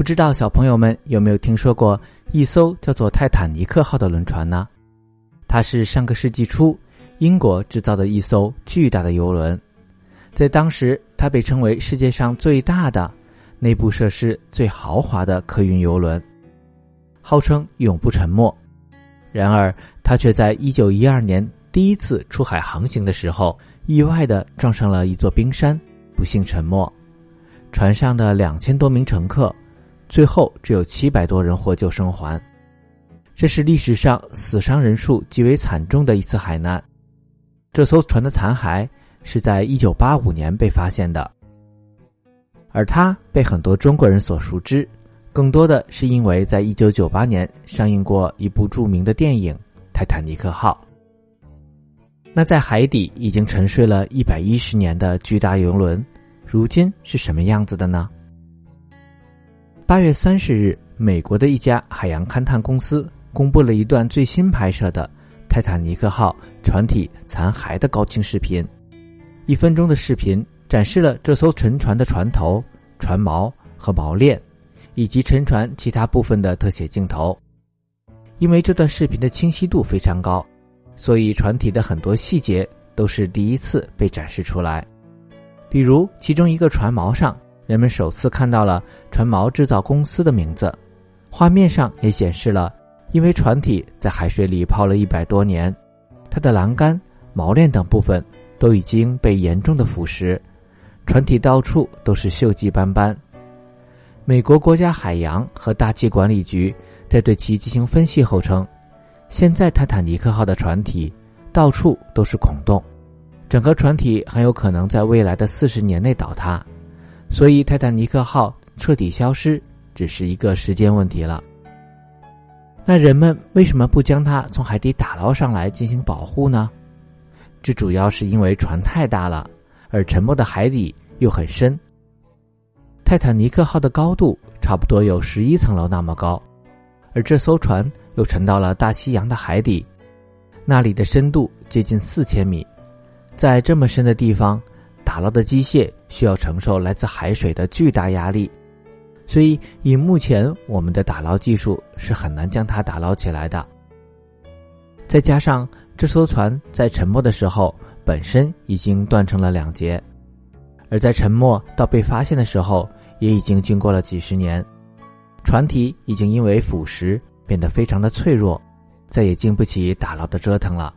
不知道小朋友们有没有听说过一艘叫做泰坦尼克号的轮船呢？它是上个世纪初英国制造的一艘巨大的游轮，在当时它被称为世界上最大的、内部设施最豪华的客运游轮，号称永不沉没。然而，它却在一九一二年第一次出海航行的时候，意外的撞上了一座冰山，不幸沉没。船上的两千多名乘客，最后只有七百多人获救生还。这是历史上死伤人数极为惨重的一次海难。这艘船的残骸是在一九八五年被发现的，而它被很多中国人所熟知，更多的是因为在一九九八年上映过一部著名的电影《泰坦尼克号》。那在海底已经沉睡了一百一十年的巨大游轮，如今是什么样子的呢？八月三十日，美国的一家海洋勘探公司。公布了一段最新拍摄的泰坦尼克号船体残骸的高清视频，一分钟的视频展示了这艘沉船的船头、船锚和锚链，以及沉船其他部分的特写镜头。因为这段视频的清晰度非常高，所以船体的很多细节都是第一次被展示出来。比如，其中一个船锚上，人们首次看到了船锚制造公司的名字，画面上也显示了。因为船体在海水里泡了一百多年，它的栏杆、锚链等部分都已经被严重的腐蚀，船体到处都是锈迹斑斑。美国国家海洋和大气管理局在对其进行分析后称，现在泰坦尼克号的船体到处都是孔洞，整个船体很有可能在未来的四十年内倒塌，所以泰坦尼克号彻底消失只是一个时间问题了。那人们为什么不将它从海底打捞上来进行保护呢？这主要是因为船太大了，而沉没的海底又很深。泰坦尼克号的高度差不多有十一层楼那么高，而这艘船又沉到了大西洋的海底，那里的深度接近四千米，在这么深的地方，打捞的机械需要承受来自海水的巨大压力。所以，以目前我们的打捞技术是很难将它打捞起来的。再加上这艘船在沉没的时候本身已经断成了两截，而在沉没到被发现的时候也已经经过了几十年，船体已经因为腐蚀变得非常的脆弱，再也经不起打捞的折腾了。